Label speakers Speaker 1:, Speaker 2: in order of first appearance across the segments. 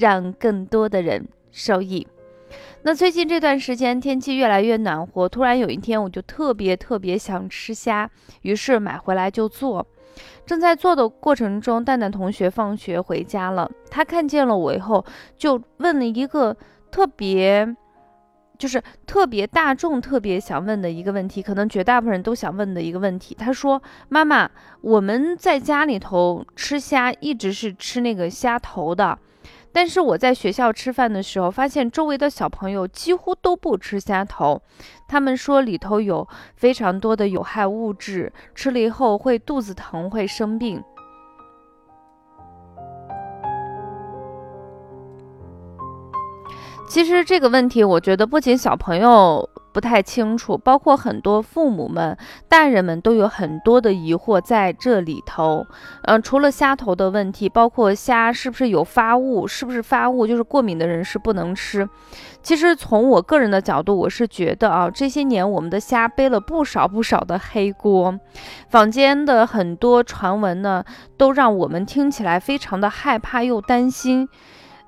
Speaker 1: 让更多的人受益。那最近这段时间天气越来越暖和，突然有一天我就特别特别想吃虾，于是买回来就做。正在做的过程中，蛋蛋同学放学回家了。他看见了我以后，就问了一个特别，就是特别大众、特别想问的一个问题，可能绝大部分人都想问的一个问题。他说：“妈妈，我们在家里头吃虾，一直是吃那个虾头的。”但是我在学校吃饭的时候，发现周围的小朋友几乎都不吃虾头，他们说里头有非常多的有害物质，吃了以后会肚子疼，会生病。其实这个问题，我觉得不仅小朋友。不太清楚，包括很多父母们、大人们都有很多的疑惑在这里头。嗯，除了虾头的问题，包括虾是不是有发物，是不是发物就是过敏的人是不能吃。其实从我个人的角度，我是觉得啊，这些年我们的虾背了不少不少的黑锅，坊间的很多传闻呢，都让我们听起来非常的害怕又担心。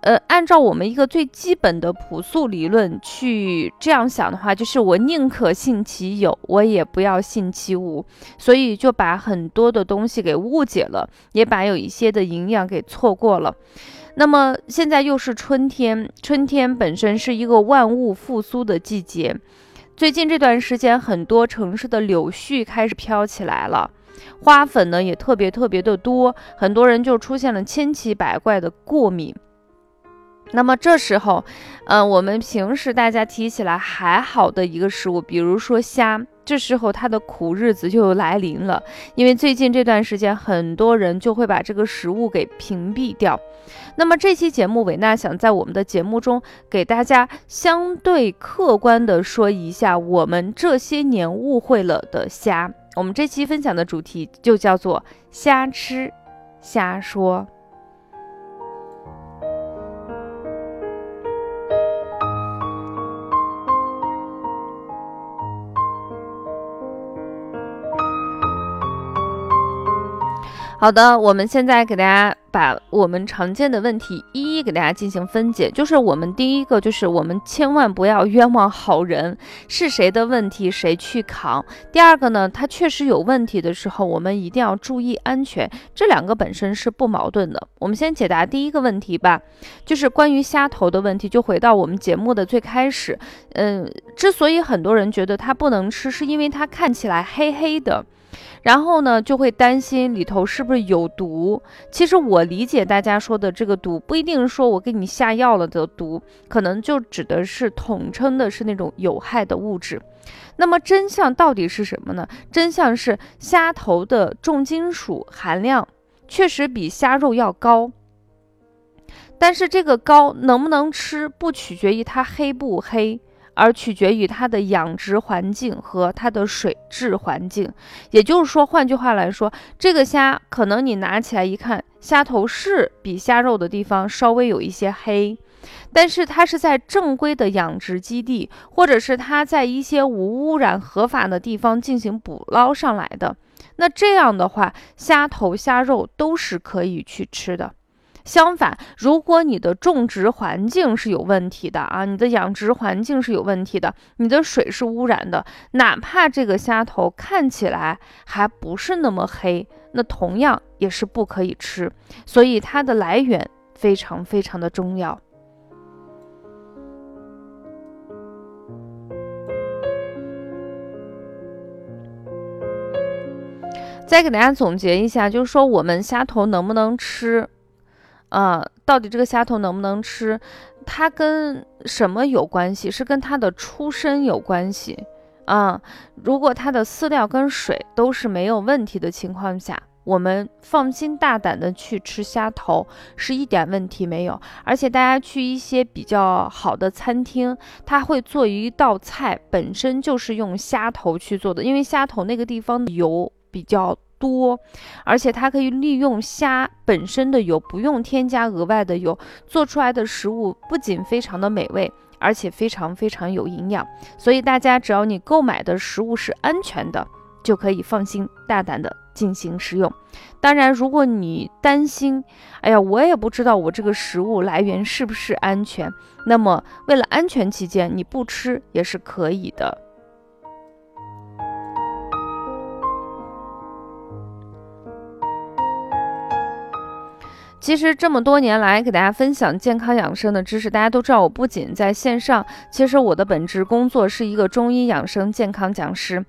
Speaker 1: 呃，按照我们一个最基本的朴素理论去这样想的话，就是我宁可信其有，我也不要信其无，所以就把很多的东西给误解了，也把有一些的营养给错过了。那么现在又是春天，春天本身是一个万物复苏的季节。最近这段时间，很多城市的柳絮开始飘起来了，花粉呢也特别特别的多，很多人就出现了千奇百怪的过敏。那么这时候，嗯，我们平时大家提起来还好的一个食物，比如说虾，这时候它的苦日子就来临了。因为最近这段时间，很多人就会把这个食物给屏蔽掉。那么这期节目，伟娜想在我们的节目中给大家相对客观的说一下我们这些年误会了的虾。我们这期分享的主题就叫做“瞎吃瞎说”。好的，我们现在给大家把我们常见的问题一一给大家进行分解。就是我们第一个，就是我们千万不要冤枉好人，是谁的问题谁去扛。第二个呢，它确实有问题的时候，我们一定要注意安全。这两个本身是不矛盾的。我们先解答第一个问题吧，就是关于虾头的问题。就回到我们节目的最开始，嗯，之所以很多人觉得它不能吃，是因为它看起来黑黑的。然后呢，就会担心里头是不是有毒。其实我理解大家说的这个毒，不一定说我给你下药了的毒，可能就指的是统称的是那种有害的物质。那么真相到底是什么呢？真相是虾头的重金属含量确实比虾肉要高，但是这个高能不能吃，不取决于它黑不黑。而取决于它的养殖环境和它的水质环境，也就是说，换句话来说，这个虾可能你拿起来一看，虾头是比虾肉的地方稍微有一些黑，但是它是在正规的养殖基地，或者是它在一些无污染合法的地方进行捕捞上来的，那这样的话，虾头、虾肉都是可以去吃的。相反，如果你的种植环境是有问题的啊，你的养殖环境是有问题的，你的水是污染的，哪怕这个虾头看起来还不是那么黑，那同样也是不可以吃。所以它的来源非常非常的重要。再给大家总结一下，就是说我们虾头能不能吃？啊，到底这个虾头能不能吃？它跟什么有关系？是跟它的出身有关系啊。如果它的饲料跟水都是没有问题的情况下，我们放心大胆的去吃虾头是一点问题没有。而且大家去一些比较好的餐厅，他会做一道菜，本身就是用虾头去做的，因为虾头那个地方油比较多，而且它可以利用虾本身的油，不用添加额外的油，做出来的食物不仅非常的美味。而且非常非常有营养，所以大家只要你购买的食物是安全的，就可以放心大胆的进行食用。当然，如果你担心，哎呀，我也不知道我这个食物来源是不是安全，那么为了安全起见，你不吃也是可以的。其实这么多年来给大家分享健康养生的知识，大家都知道，我不仅在线上，其实我的本职工作是一个中医养生健康讲师。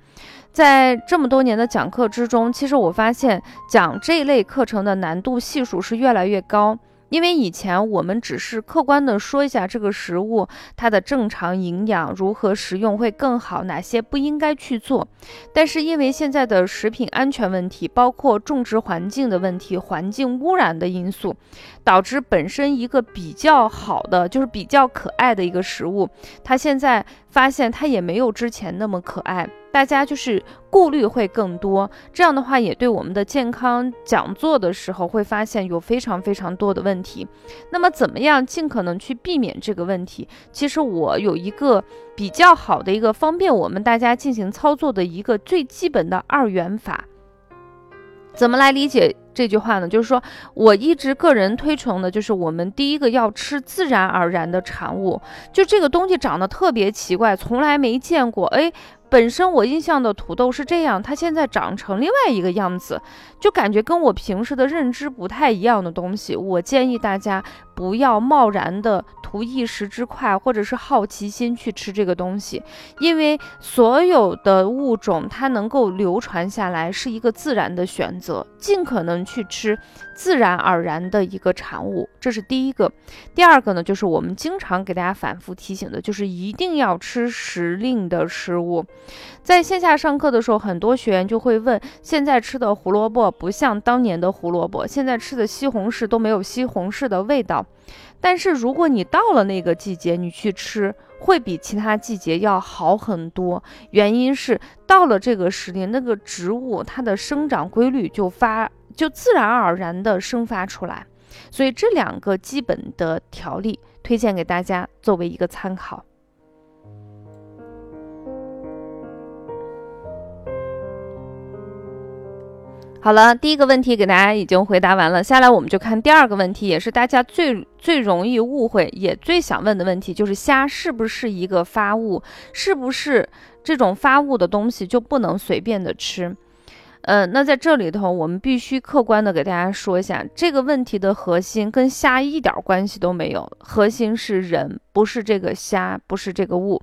Speaker 1: 在这么多年的讲课之中，其实我发现讲这一类课程的难度系数是越来越高。因为以前我们只是客观的说一下这个食物它的正常营养如何食用会更好，哪些不应该去做。但是因为现在的食品安全问题，包括种植环境的问题、环境污染的因素，导致本身一个比较好的，就是比较可爱的一个食物，它现在发现它也没有之前那么可爱。大家就是顾虑会更多，这样的话也对我们的健康讲座的时候会发现有非常非常多的问题。那么怎么样尽可能去避免这个问题？其实我有一个比较好的一个方便我们大家进行操作的一个最基本的二元法。怎么来理解这句话呢？就是说我一直个人推崇的就是我们第一个要吃自然而然的产物，就这个东西长得特别奇怪，从来没见过，哎。本身我印象的土豆是这样，它现在长成另外一个样子，就感觉跟我平时的认知不太一样的东西。我建议大家不要贸然的图一时之快，或者是好奇心去吃这个东西，因为所有的物种它能够流传下来是一个自然的选择，尽可能去吃自然而然的一个产物，这是第一个。第二个呢，就是我们经常给大家反复提醒的，就是一定要吃时令的食物。在线下上课的时候，很多学员就会问：现在吃的胡萝卜不像当年的胡萝卜，现在吃的西红柿都没有西红柿的味道。但是如果你到了那个季节，你去吃，会比其他季节要好很多。原因是到了这个时令，那个植物它的生长规律就发就自然而然的生发出来。所以这两个基本的条例推荐给大家作为一个参考。好了，第一个问题给大家已经回答完了，下来我们就看第二个问题，也是大家最最容易误会也最想问的问题，就是虾是不是一个发物，是不是这种发物的东西就不能随便的吃？呃，那在这里头，我们必须客观的给大家说一下，这个问题的核心跟虾一点关系都没有，核心是人。不是这个虾，不是这个物。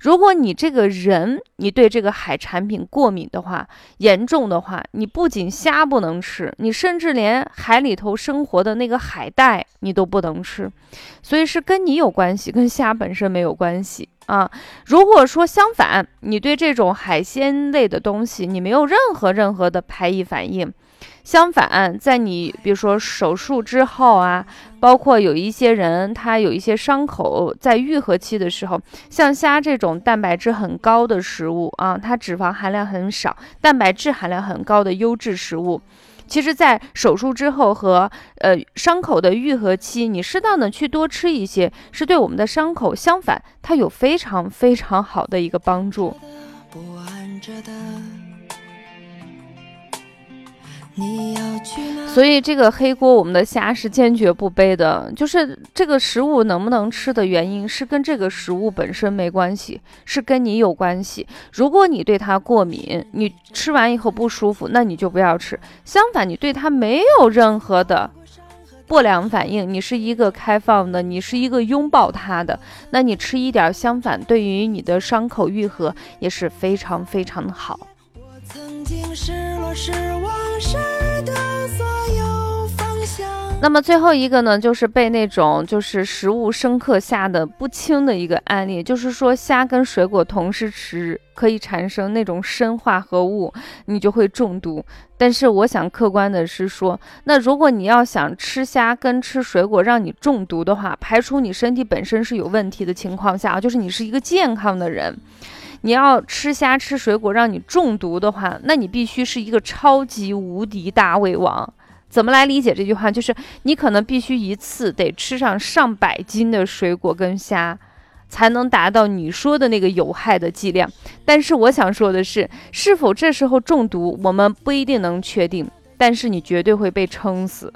Speaker 1: 如果你这个人，你对这个海产品过敏的话，严重的话，你不仅虾不能吃，你甚至连海里头生活的那个海带你都不能吃。所以是跟你有关系，跟虾本身没有关系啊。如果说相反，你对这种海鲜类的东西，你没有任何任何的排异反应。相反，在你比如说手术之后啊，包括有一些人他有一些伤口在愈合期的时候，像虾这种蛋白质很高的食物啊，它脂肪含量很少，蛋白质含量很高的优质食物，其实，在手术之后和呃伤口的愈合期，你适当的去多吃一些，是对我们的伤口相反，它有非常非常好的一个帮助。所以这个黑锅，我们的虾是坚决不背的。就是这个食物能不能吃的原因，是跟这个食物本身没关系，是跟你有关系。如果你对它过敏，你吃完以后不舒服，那你就不要吃。相反，你对它没有任何的不良反应，你是一个开放的，你是一个拥抱它的，那你吃一点，相反对于你的伤口愈合也是非常非常的好。失落失望失掉所有方向那么最后一个呢，就是被那种就是食物生刻下的不轻的一个案例，就是说虾跟水果同时吃可以产生那种砷化合物，你就会中毒。但是我想客观的是说，那如果你要想吃虾跟吃水果让你中毒的话，排除你身体本身是有问题的情况下，就是你是一个健康的人，你要吃虾吃水果让你中毒的话，那你必须是一个超级无敌大胃王。怎么来理解这句话？就是你可能必须一次得吃上上百斤的水果跟虾，才能达到你说的那个有害的剂量。但是我想说的是，是否这时候中毒，我们不一定能确定，但是你绝对会被撑死。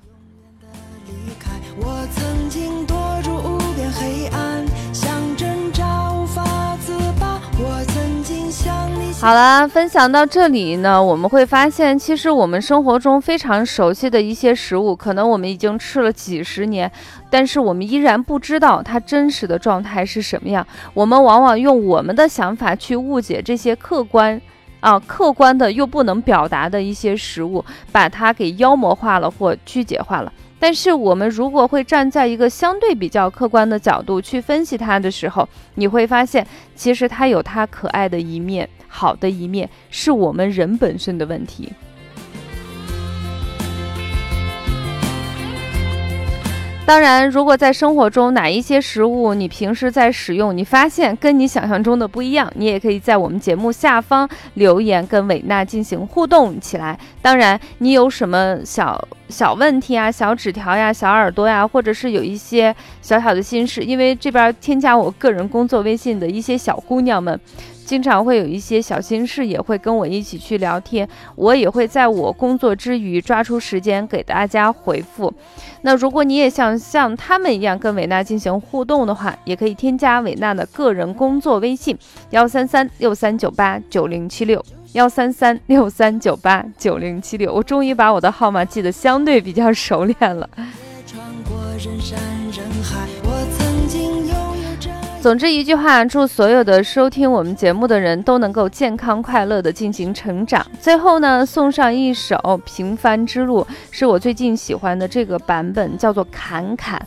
Speaker 1: 好了，分享到这里呢，我们会发现，其实我们生活中非常熟悉的一些食物，可能我们已经吃了几十年，但是我们依然不知道它真实的状态是什么样。我们往往用我们的想法去误解这些客观啊、客观的又不能表达的一些食物，把它给妖魔化了或曲解化了。但是我们如果会站在一个相对比较客观的角度去分析它的时候，你会发现，其实它有它可爱的一面，好的一面，是我们人本身的问题。当然，如果在生活中哪一些食物你平时在使用，你发现跟你想象中的不一样，你也可以在我们节目下方留言跟伟娜进行互动起来。当然，你有什么小小问题啊、小纸条呀、小耳朵呀，或者是有一些小小的心事，因为这边添加我个人工作微信的一些小姑娘们。经常会有一些小心事，也会跟我一起去聊天，我也会在我工作之余抓出时间给大家回复。那如果你也想像他们一样跟伟娜进行互动的话，也可以添加伟娜的个人工作微信：幺三三六三九八九零七六，幺三三六三九八九零七六。我终于把我的号码记得相对比较熟练了。总之一句话，祝所有的收听我们节目的人都能够健康快乐的进行成长。最后呢，送上一首《平凡之路》，是我最近喜欢的这个版本，叫做《侃侃》。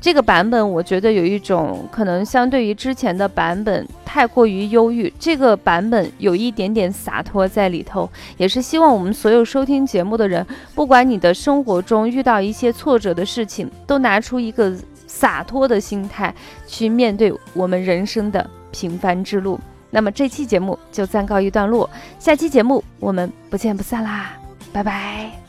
Speaker 1: 这个版本我觉得有一种可能相对于之前的版本太过于忧郁，这个版本有一点点洒脱在里头，也是希望我们所有收听节目的人，不管你的生活中遇到一些挫折的事情，都拿出一个。洒脱的心态去面对我们人生的平凡之路。那么这期节目就暂告一段落，下期节目我们不见不散啦，拜拜。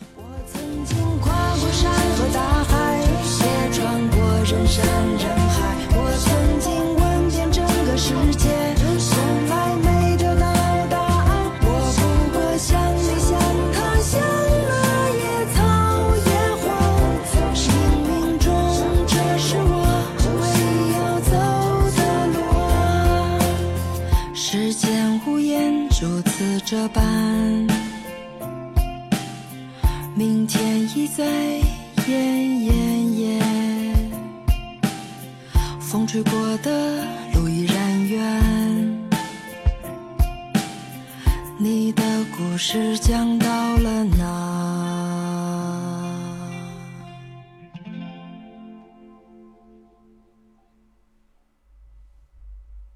Speaker 1: 在奄奄夜，风吹过的路依然远。你的故事讲到？